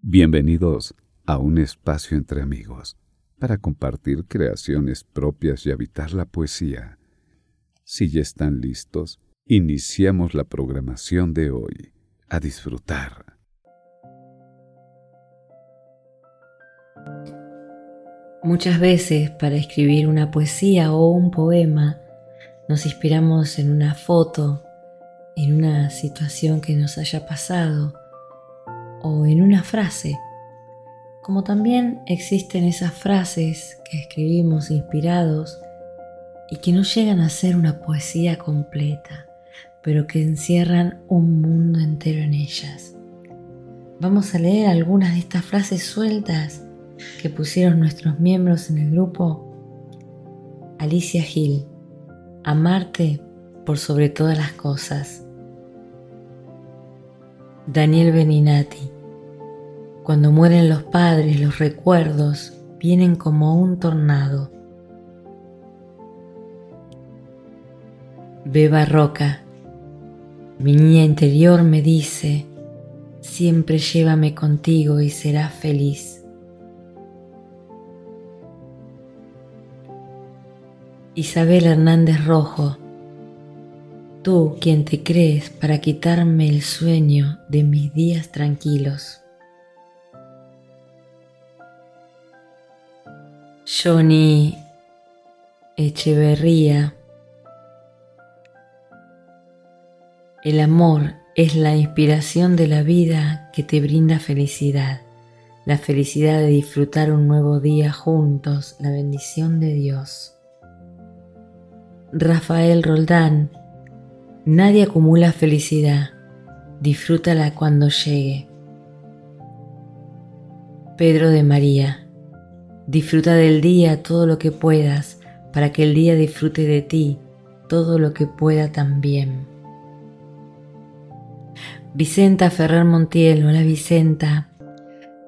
Bienvenidos a un espacio entre amigos para compartir creaciones propias y habitar la poesía. Si ya están listos, iniciamos la programación de hoy. A disfrutar. Muchas veces para escribir una poesía o un poema nos inspiramos en una foto, en una situación que nos haya pasado o en una frase, como también existen esas frases que escribimos inspirados y que no llegan a ser una poesía completa, pero que encierran un mundo entero en ellas. Vamos a leer algunas de estas frases sueltas que pusieron nuestros miembros en el grupo. Alicia Gil, amarte por sobre todas las cosas. Daniel Beninati. Cuando mueren los padres, los recuerdos vienen como un tornado. Beba Roca. Mi niña interior me dice, siempre llévame contigo y serás feliz. Isabel Hernández Rojo tú quien te crees para quitarme el sueño de mis días tranquilos. Johnny Echeverría. El amor es la inspiración de la vida que te brinda felicidad, la felicidad de disfrutar un nuevo día juntos, la bendición de Dios. Rafael Roldán Nadie acumula felicidad, disfrútala cuando llegue. Pedro de María, disfruta del día todo lo que puedas, para que el día disfrute de ti todo lo que pueda también. Vicenta Ferrer Montiel, hola Vicenta,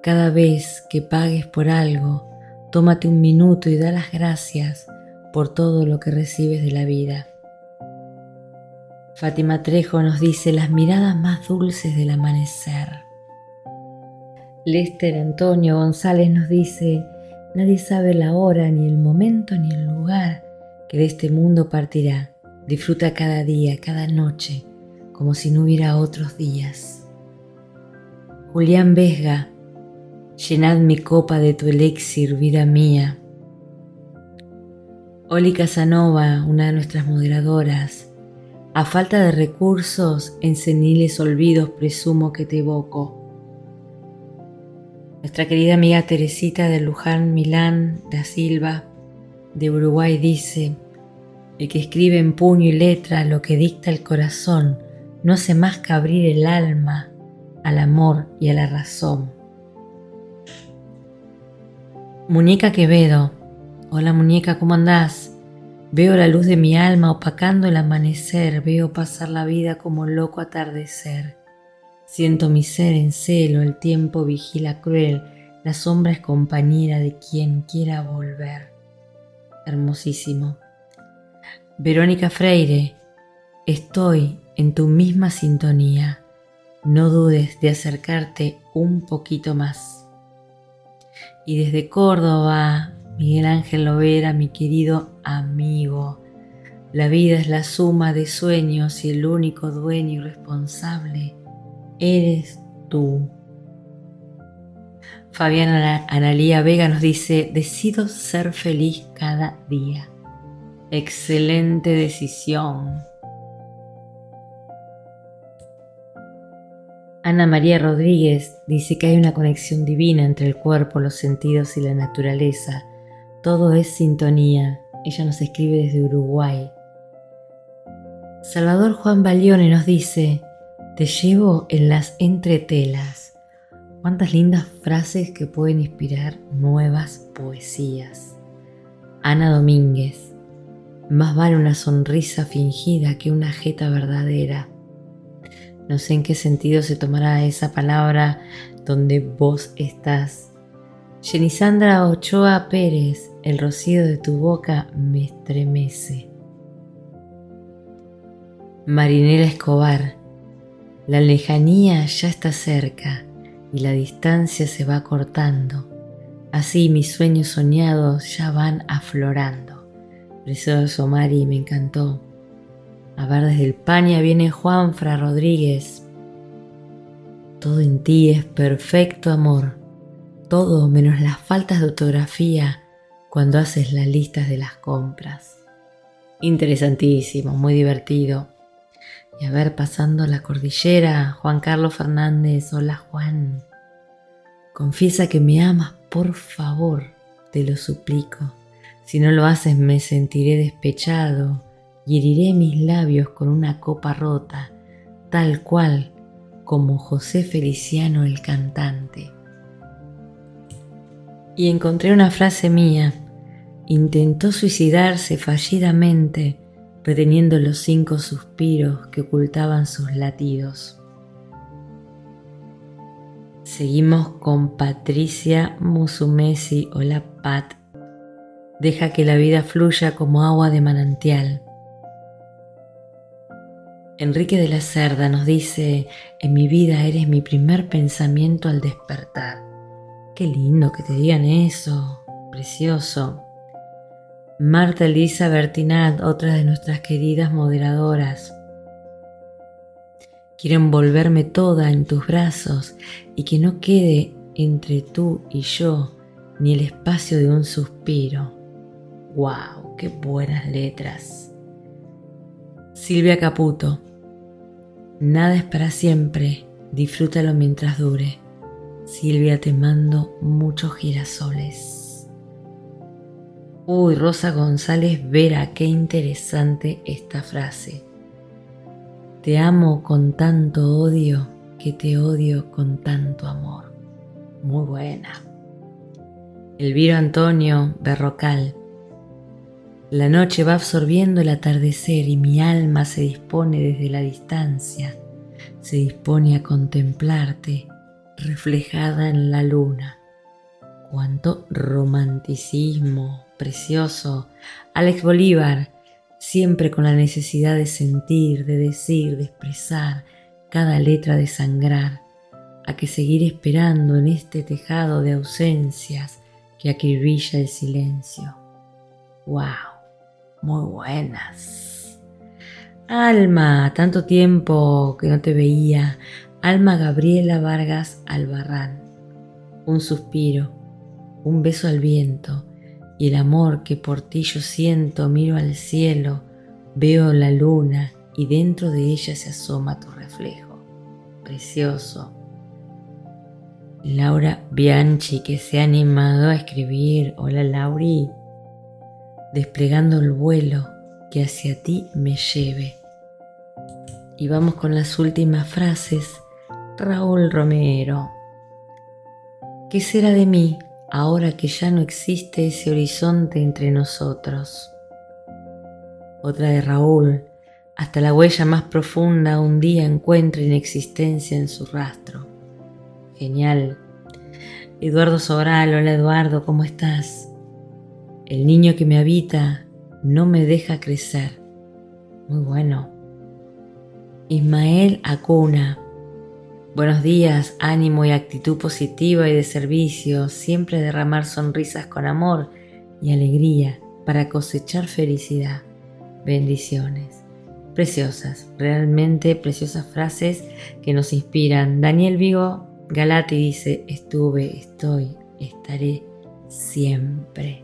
cada vez que pagues por algo, tómate un minuto y da las gracias por todo lo que recibes de la vida. Fátima Trejo nos dice las miradas más dulces del amanecer. Lester Antonio González nos dice, nadie sabe la hora, ni el momento, ni el lugar que de este mundo partirá. Disfruta cada día, cada noche, como si no hubiera otros días. Julián Vesga, llenad mi copa de tu elixir, vida mía. Oli Casanova, una de nuestras moderadoras, a falta de recursos, en seniles olvidos presumo que te evoco. Nuestra querida amiga Teresita de Luján Milán da Silva de Uruguay dice, el que escribe en puño y letra lo que dicta el corazón no hace más que abrir el alma al amor y a la razón. Muñeca Quevedo, hola muñeca, ¿cómo andás? Veo la luz de mi alma opacando el amanecer, veo pasar la vida como loco atardecer. Siento mi ser en celo, el tiempo vigila cruel, la sombra es compañera de quien quiera volver. Hermosísimo. Verónica Freire, estoy en tu misma sintonía. No dudes de acercarte un poquito más. Y desde Córdoba, Miguel Ángel Lovera, mi querido amigo, la vida es la suma de sueños y el único dueño y responsable eres tú. Fabiana Analía Vega nos dice, decido ser feliz cada día. Excelente decisión. Ana María Rodríguez dice que hay una conexión divina entre el cuerpo, los sentidos y la naturaleza todo es sintonía. Ella nos escribe desde Uruguay. Salvador Juan Balione nos dice, te llevo en las entretelas. Cuántas lindas frases que pueden inspirar nuevas poesías. Ana Domínguez, más vale una sonrisa fingida que una jeta verdadera. No sé en qué sentido se tomará esa palabra donde vos estás Jenisandra Ochoa Pérez, el rocío de tu boca me estremece. Marinela Escobar, la lejanía ya está cerca, y la distancia se va cortando. Así mis sueños soñados ya van aflorando. Precioso Mari, me encantó. A ver, desde el Paña viene Juanfra Rodríguez. Todo en ti es perfecto amor. Todo menos las faltas de ortografía cuando haces las listas de las compras. Interesantísimo, muy divertido. Y a ver, pasando la cordillera, Juan Carlos Fernández, hola Juan. Confiesa que me amas, por favor, te lo suplico. Si no lo haces me sentiré despechado y heriré mis labios con una copa rota, tal cual como José Feliciano el cantante. Y encontré una frase mía. Intentó suicidarse fallidamente reteniendo los cinco suspiros que ocultaban sus latidos. Seguimos con Patricia Musumesi. Hola Pat. Deja que la vida fluya como agua de manantial. Enrique de la Cerda nos dice, en mi vida eres mi primer pensamiento al despertar. Qué lindo que te digan eso, precioso. Marta Elisa Bertinat, otra de nuestras queridas moderadoras. Quiero envolverme toda en tus brazos y que no quede entre tú y yo ni el espacio de un suspiro. ¡Wow! ¡Qué buenas letras! Silvia Caputo. Nada es para siempre, disfrútalo mientras dure. Silvia, te mando muchos girasoles. Uy, Rosa González Vera, qué interesante esta frase. Te amo con tanto odio que te odio con tanto amor. Muy buena. Elviro Antonio Berrocal. La noche va absorbiendo el atardecer y mi alma se dispone desde la distancia, se dispone a contemplarte reflejada en la luna. Cuánto romanticismo, precioso, Alex Bolívar, siempre con la necesidad de sentir, de decir, de expresar, cada letra de sangrar, a que seguir esperando en este tejado de ausencias que acribilla el silencio. ¡Wow! Muy buenas. Alma, tanto tiempo que no te veía. Alma Gabriela Vargas Albarrán. Un suspiro, un beso al viento, y el amor que por ti yo siento, miro al cielo, veo la luna y dentro de ella se asoma tu reflejo. Precioso. Laura Bianchi que se ha animado a escribir, hola Lauri, desplegando el vuelo que hacia ti me lleve. Y vamos con las últimas frases. Raúl Romero. ¿Qué será de mí ahora que ya no existe ese horizonte entre nosotros. Otra de Raúl, hasta la huella más profunda un día encuentra inexistencia en su rastro. Genial. Eduardo Sobral, hola Eduardo, ¿cómo estás? El niño que me habita no me deja crecer. Muy bueno. Ismael Acuna, Buenos días, ánimo y actitud positiva y de servicio, siempre derramar sonrisas con amor y alegría para cosechar felicidad. Bendiciones. Preciosas, realmente preciosas frases que nos inspiran. Daniel Vigo Galati dice, estuve, estoy, estaré siempre.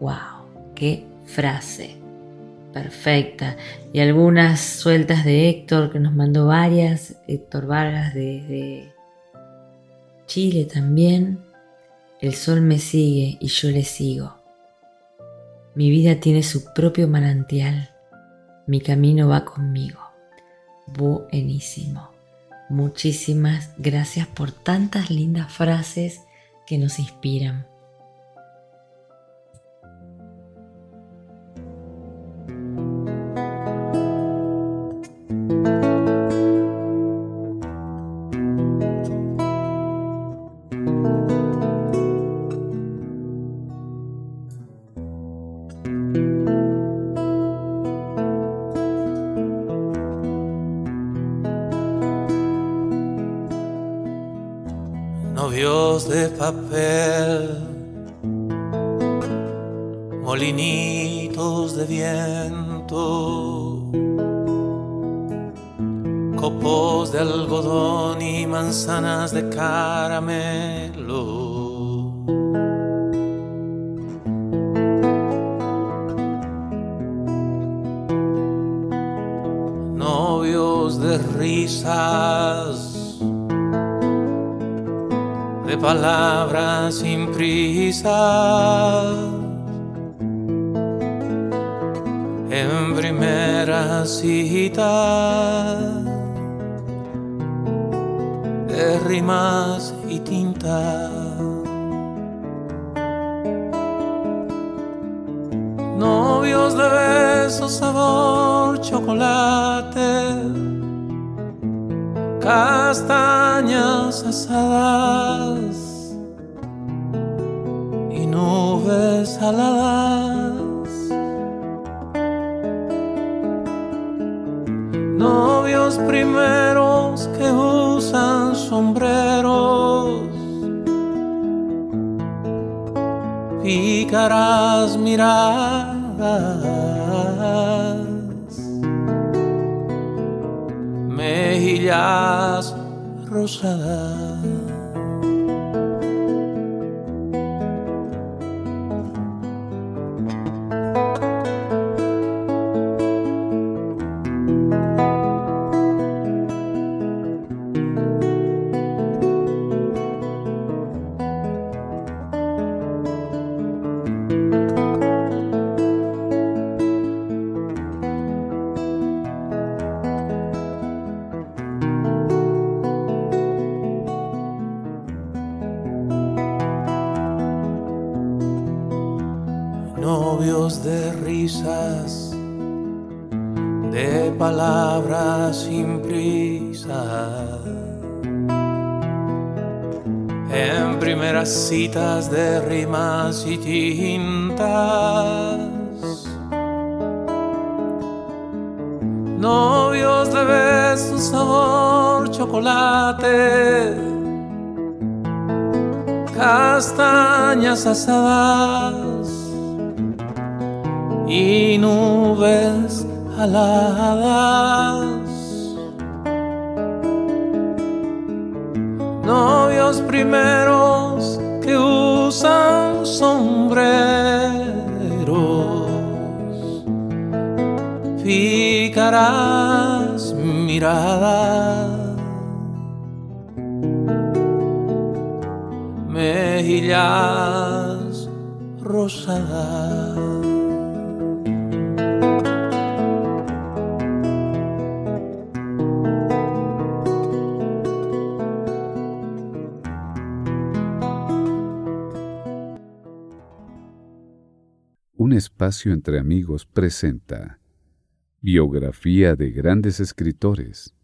¡Wow! ¡Qué frase! Perfecta. Y algunas sueltas de Héctor, que nos mandó varias. Héctor Vargas desde Chile también. El sol me sigue y yo le sigo. Mi vida tiene su propio manantial. Mi camino va conmigo. Buenísimo. Muchísimas gracias por tantas lindas frases que nos inspiran. Molinitos de viento, copos de algodón y manzanas de caramelo. De risas de palabras sin prisa. En primera cita de y tinta. Novios de besos, sabor, chocolate castañas asadas y nubes aladas. Pícaras miradas mejillas rosadas. De risas, de palabras sin prisa. En primeras citas de rimas y tintas. Novios de besos, sabor, chocolate. Castañas asadas y nubes aladas. Novios primeros que usan sombreros, ficarás mirada. Mejillas rosadas. Espacio entre amigos presenta Biografía de grandes escritores.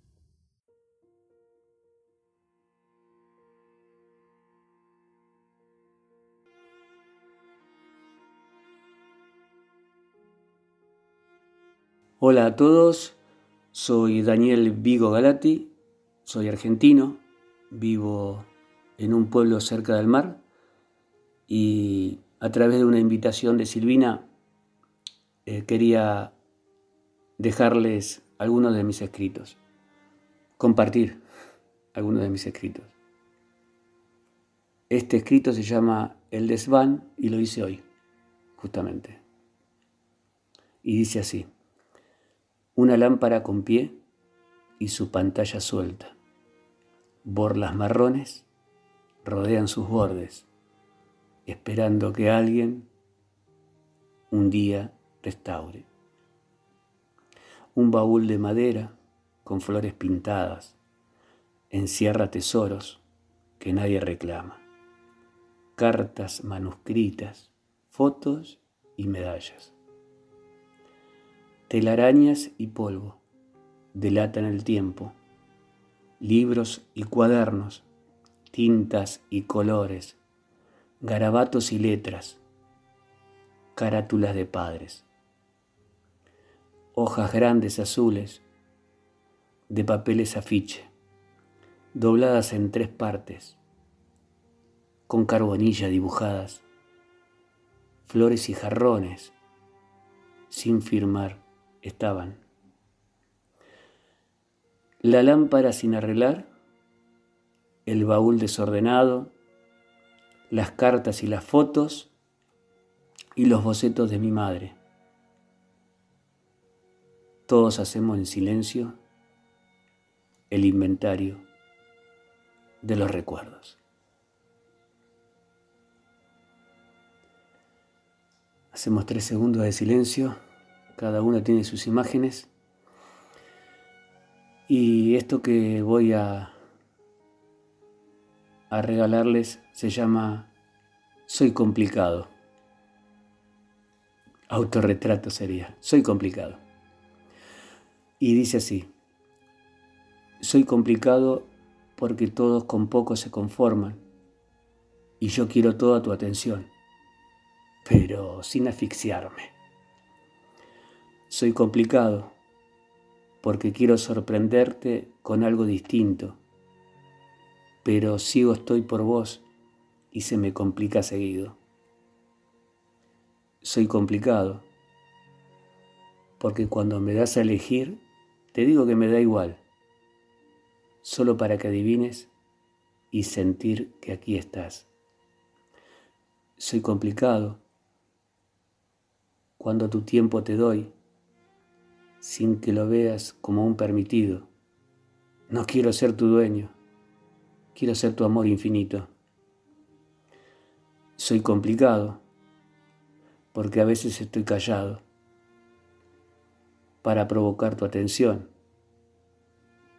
Hola a todos, soy Daniel Vigo Galati, soy argentino, vivo en un pueblo cerca del mar y a través de una invitación de Silvina, eh, quería dejarles algunos de mis escritos, compartir algunos de mis escritos. Este escrito se llama El desván y lo hice hoy, justamente. Y dice así, una lámpara con pie y su pantalla suelta. Borlas marrones rodean sus bordes esperando que alguien un día restaure. Un baúl de madera con flores pintadas encierra tesoros que nadie reclama, cartas manuscritas, fotos y medallas. Telarañas y polvo delatan el tiempo, libros y cuadernos, tintas y colores garabatos y letras, carátulas de padres, hojas grandes azules de papeles afiche, dobladas en tres partes, con carbonilla dibujadas, flores y jarrones, sin firmar, estaban. La lámpara sin arreglar, el baúl desordenado, las cartas y las fotos y los bocetos de mi madre. Todos hacemos en silencio el inventario de los recuerdos. Hacemos tres segundos de silencio, cada uno tiene sus imágenes y esto que voy a, a regalarles se llama Soy complicado. Autorretrato sería, soy complicado. Y dice así, soy complicado porque todos con poco se conforman y yo quiero toda tu atención, pero sin asfixiarme. Soy complicado porque quiero sorprenderte con algo distinto, pero sigo estoy por vos y se me complica seguido. Soy complicado porque cuando me das a elegir, te digo que me da igual solo para que adivines y sentir que aquí estás. Soy complicado cuando tu tiempo te doy, sin que lo veas como un permitido. No quiero ser tu dueño, quiero ser tu amor infinito. Soy complicado porque a veces estoy callado para provocar tu atención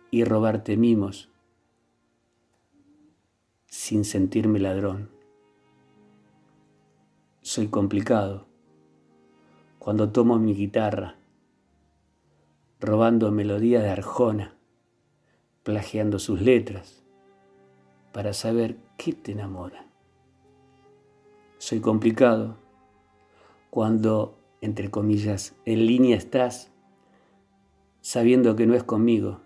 y robarte mimos sin sentirme ladrón. Soy complicado cuando tomo mi guitarra, robando melodías de Arjona, plagiando sus letras, para saber qué te enamora. Soy complicado cuando, entre comillas, en línea estás, sabiendo que no es conmigo,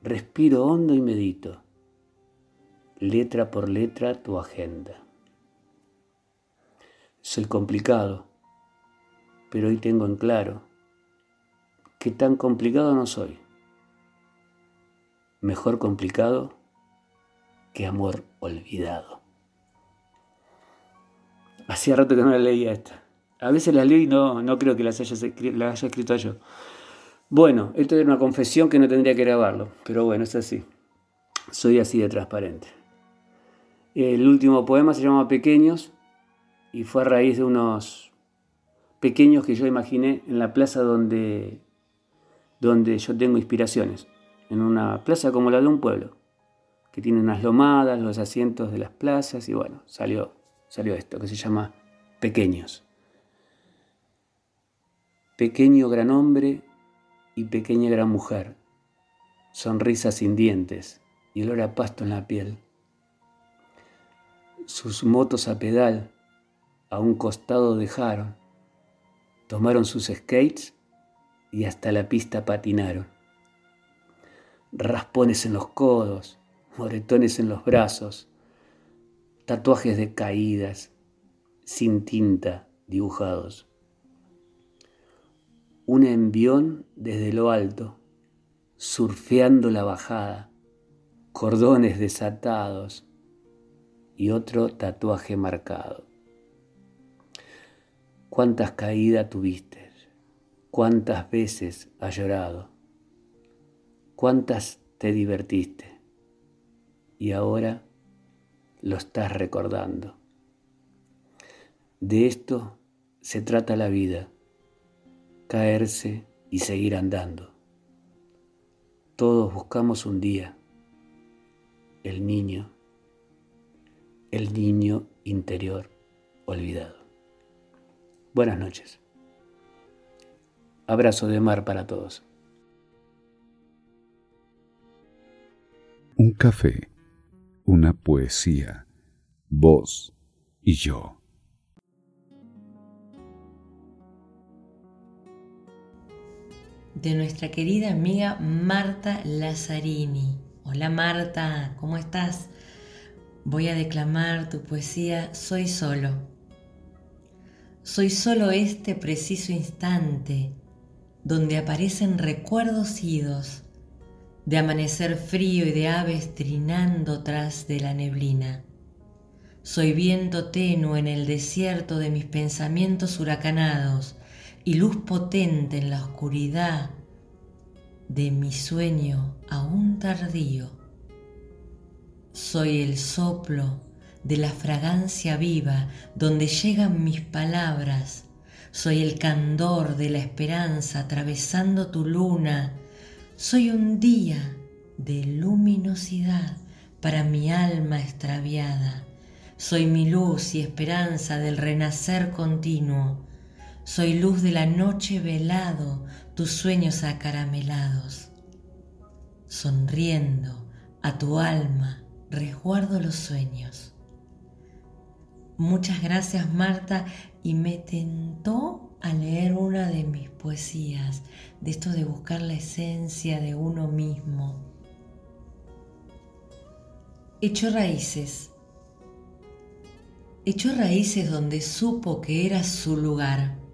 Respiro hondo y medito, letra por letra tu agenda. Soy complicado, pero hoy tengo en claro que tan complicado no soy. Mejor complicado que amor olvidado. Hacía rato que no la leía esta. A veces la leo y no, no creo que las las haya escrito yo. Bueno, esto era una confesión que no tendría que grabarlo, pero bueno, es así. Soy así de transparente. El último poema se llama Pequeños y fue a raíz de unos pequeños que yo imaginé en la plaza donde, donde yo tengo inspiraciones, en una plaza como la de un pueblo, que tiene unas lomadas, los asientos de las plazas y bueno, salió, salió esto que se llama Pequeños. Pequeño gran hombre y pequeña gran mujer, sonrisas sin dientes y olor a pasto en la piel. Sus motos a pedal a un costado dejaron, tomaron sus skates y hasta la pista patinaron. Raspones en los codos, moretones en los brazos, tatuajes de caídas, sin tinta dibujados un envión desde lo alto, surfeando la bajada, cordones desatados y otro tatuaje marcado. ¿Cuántas caídas tuviste? ¿Cuántas veces has llorado? ¿Cuántas te divertiste? Y ahora lo estás recordando. De esto se trata la vida caerse y seguir andando. Todos buscamos un día el niño, el niño interior olvidado. Buenas noches. Abrazo de mar para todos. Un café, una poesía, vos y yo. De nuestra querida amiga Marta Lazzarini. Hola Marta, ¿cómo estás? voy a declamar tu poesía Soy solo. Soy solo este preciso instante donde aparecen recuerdos idos de amanecer frío y de aves trinando tras de la neblina. Soy viento tenue en el desierto de mis pensamientos huracanados y luz potente en la oscuridad de mi sueño aún tardío. Soy el soplo de la fragancia viva donde llegan mis palabras. Soy el candor de la esperanza atravesando tu luna. Soy un día de luminosidad para mi alma extraviada. Soy mi luz y esperanza del renacer continuo. Soy luz de la noche velado, tus sueños acaramelados. Sonriendo a tu alma, resguardo los sueños. Muchas gracias Marta y me tentó a leer una de mis poesías, de esto de buscar la esencia de uno mismo. Echó raíces echó raíces donde supo que era su lugar,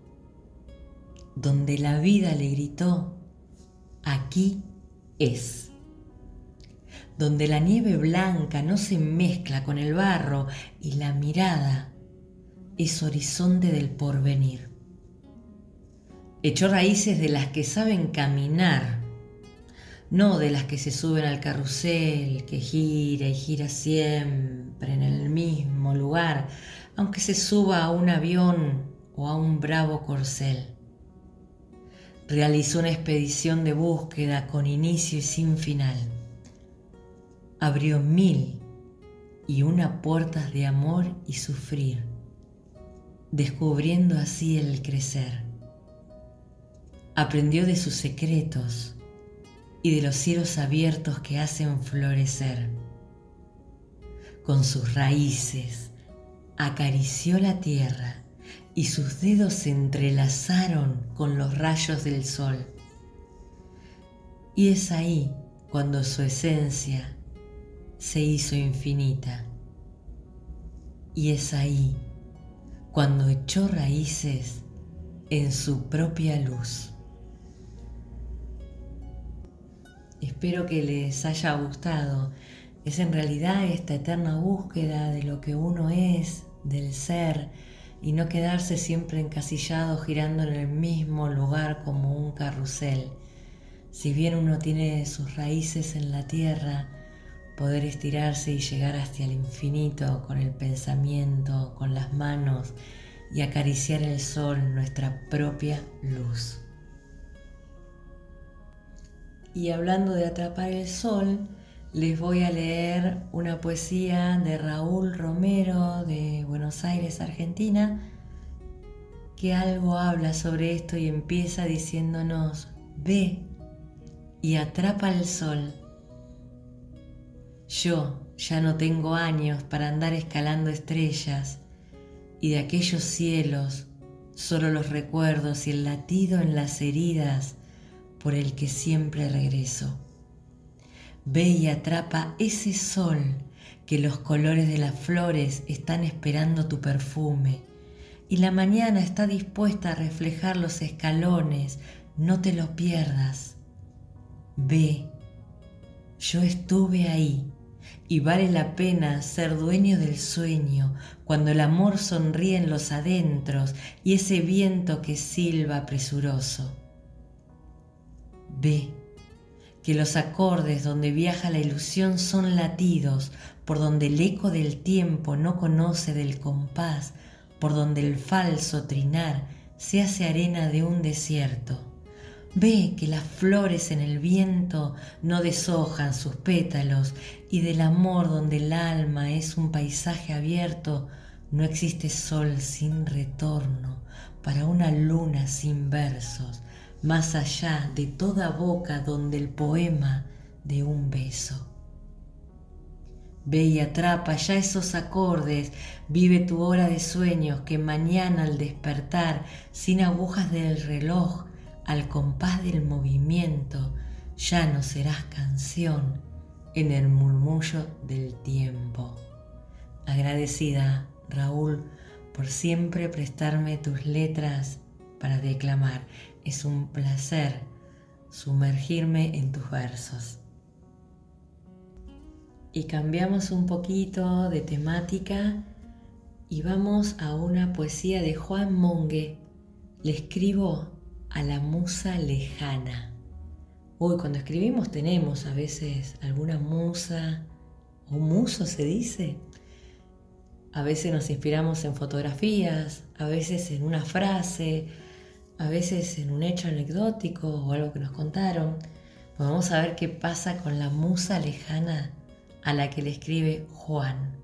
donde la vida le gritó, aquí es, donde la nieve blanca no se mezcla con el barro y la mirada es horizonte del porvenir. Echó raíces de las que saben caminar no de las que se suben al carrusel, que gira y gira siempre en el mismo lugar, aunque se suba a un avión o a un bravo corcel. Realizó una expedición de búsqueda con inicio y sin final. Abrió mil y una puertas de amor y sufrir, descubriendo así el crecer. Aprendió de sus secretos, y de los cielos abiertos que hacen florecer. Con sus raíces acarició la tierra y sus dedos se entrelazaron con los rayos del sol. Y es ahí cuando su esencia se hizo infinita. Y es ahí cuando echó raíces en su propia luz. Espero que les haya gustado. Es en realidad esta eterna búsqueda de lo que uno es, del ser, y no quedarse siempre encasillado girando en el mismo lugar como un carrusel. Si bien uno tiene sus raíces en la tierra, poder estirarse y llegar hasta el infinito con el pensamiento, con las manos y acariciar el sol, nuestra propia luz. Y hablando de atrapar el sol, les voy a leer una poesía de Raúl Romero de Buenos Aires, Argentina, que algo habla sobre esto y empieza diciéndonos, ve y atrapa el sol. Yo ya no tengo años para andar escalando estrellas y de aquellos cielos solo los recuerdos y el latido en las heridas por el que siempre regreso. Ve y atrapa ese sol que los colores de las flores están esperando tu perfume y la mañana está dispuesta a reflejar los escalones, no te lo pierdas. Ve, yo estuve ahí y vale la pena ser dueño del sueño cuando el amor sonríe en los adentros y ese viento que silba presuroso. Ve que los acordes donde viaja la ilusión son latidos, por donde el eco del tiempo no conoce del compás, por donde el falso trinar se hace arena de un desierto. Ve que las flores en el viento no deshojan sus pétalos y del amor donde el alma es un paisaje abierto, no existe sol sin retorno para una luna sin versos más allá de toda boca donde el poema de un beso. Ve y atrapa ya esos acordes, vive tu hora de sueños que mañana al despertar, sin agujas del reloj, al compás del movimiento, ya no serás canción en el murmullo del tiempo. agradecida, Raúl, por siempre prestarme tus letras para declamar. Es un placer sumergirme en tus versos. Y cambiamos un poquito de temática y vamos a una poesía de Juan Monge. Le escribo a la musa lejana. Uy, cuando escribimos tenemos a veces alguna musa o muso se dice. A veces nos inspiramos en fotografías, a veces en una frase, a veces en un hecho anecdótico o algo que nos contaron. Pues vamos a ver qué pasa con la musa lejana a la que le escribe Juan.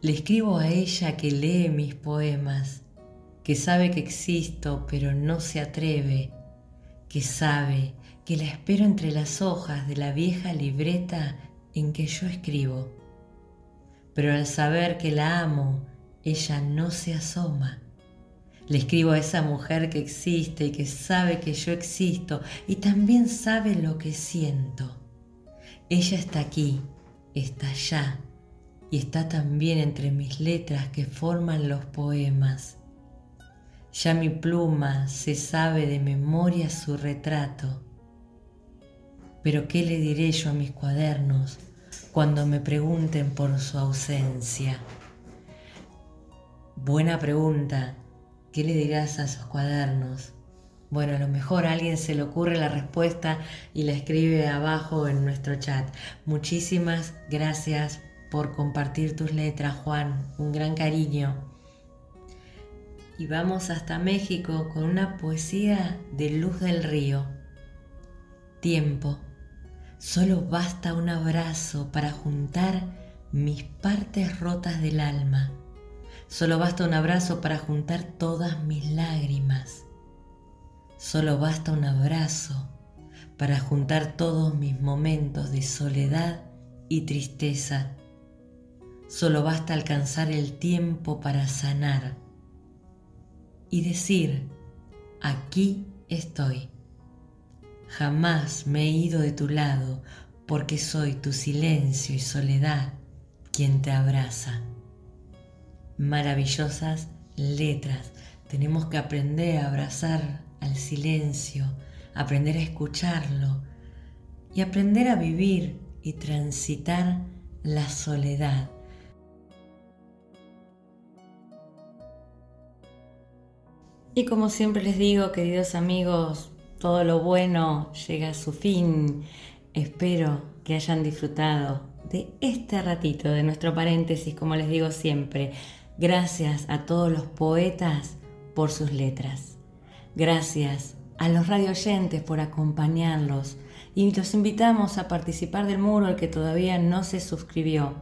Le escribo a ella que lee mis poemas, que sabe que existo pero no se atreve, que sabe que la espero entre las hojas de la vieja libreta en que yo escribo. Pero al saber que la amo, ella no se asoma. Le escribo a esa mujer que existe y que sabe que yo existo y también sabe lo que siento. Ella está aquí, está allá y está también entre mis letras que forman los poemas. Ya mi pluma se sabe de memoria su retrato. Pero ¿qué le diré yo a mis cuadernos cuando me pregunten por su ausencia? Buena pregunta. ¿Qué le dirás a esos cuadernos? Bueno, a lo mejor a alguien se le ocurre la respuesta y la escribe abajo en nuestro chat. Muchísimas gracias por compartir tus letras, Juan. Un gran cariño. Y vamos hasta México con una poesía de Luz del Río. Tiempo. Solo basta un abrazo para juntar mis partes rotas del alma. Solo basta un abrazo para juntar todas mis lágrimas. Solo basta un abrazo para juntar todos mis momentos de soledad y tristeza. Solo basta alcanzar el tiempo para sanar y decir, aquí estoy. Jamás me he ido de tu lado porque soy tu silencio y soledad quien te abraza. Maravillosas letras. Tenemos que aprender a abrazar al silencio, aprender a escucharlo y aprender a vivir y transitar la soledad. Y como siempre les digo, queridos amigos, todo lo bueno llega a su fin. Espero que hayan disfrutado de este ratito, de nuestro paréntesis, como les digo siempre. Gracias a todos los poetas por sus letras. Gracias a los radio oyentes por acompañarlos y los invitamos a participar del muro al que todavía no se suscribió.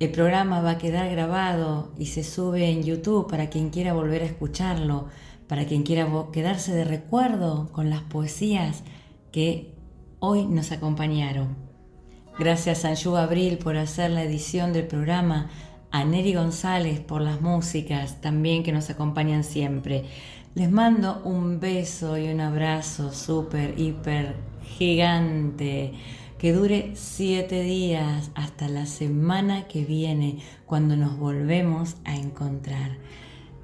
El programa va a quedar grabado y se sube en YouTube para quien quiera volver a escucharlo, para quien quiera quedarse de recuerdo con las poesías que hoy nos acompañaron. Gracias a Anju Abril por hacer la edición del programa, a Neri González por las músicas también que nos acompañan siempre. Les mando un beso y un abrazo súper, hiper, gigante. Que dure siete días hasta la semana que viene, cuando nos volvemos a encontrar.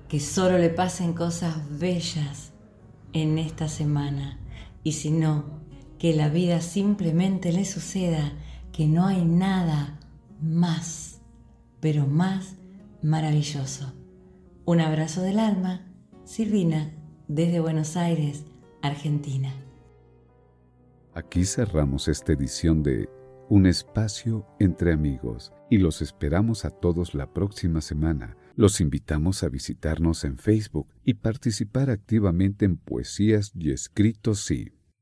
Que solo le pasen cosas bellas en esta semana. Y si no, que la vida simplemente le suceda, que no hay nada más, pero más maravilloso. Un abrazo del alma Silvina, desde Buenos Aires, Argentina. Aquí cerramos esta edición de Un espacio entre amigos y los esperamos a todos la próxima semana. Los invitamos a visitarnos en Facebook y participar activamente en Poesías y Escritos Sí.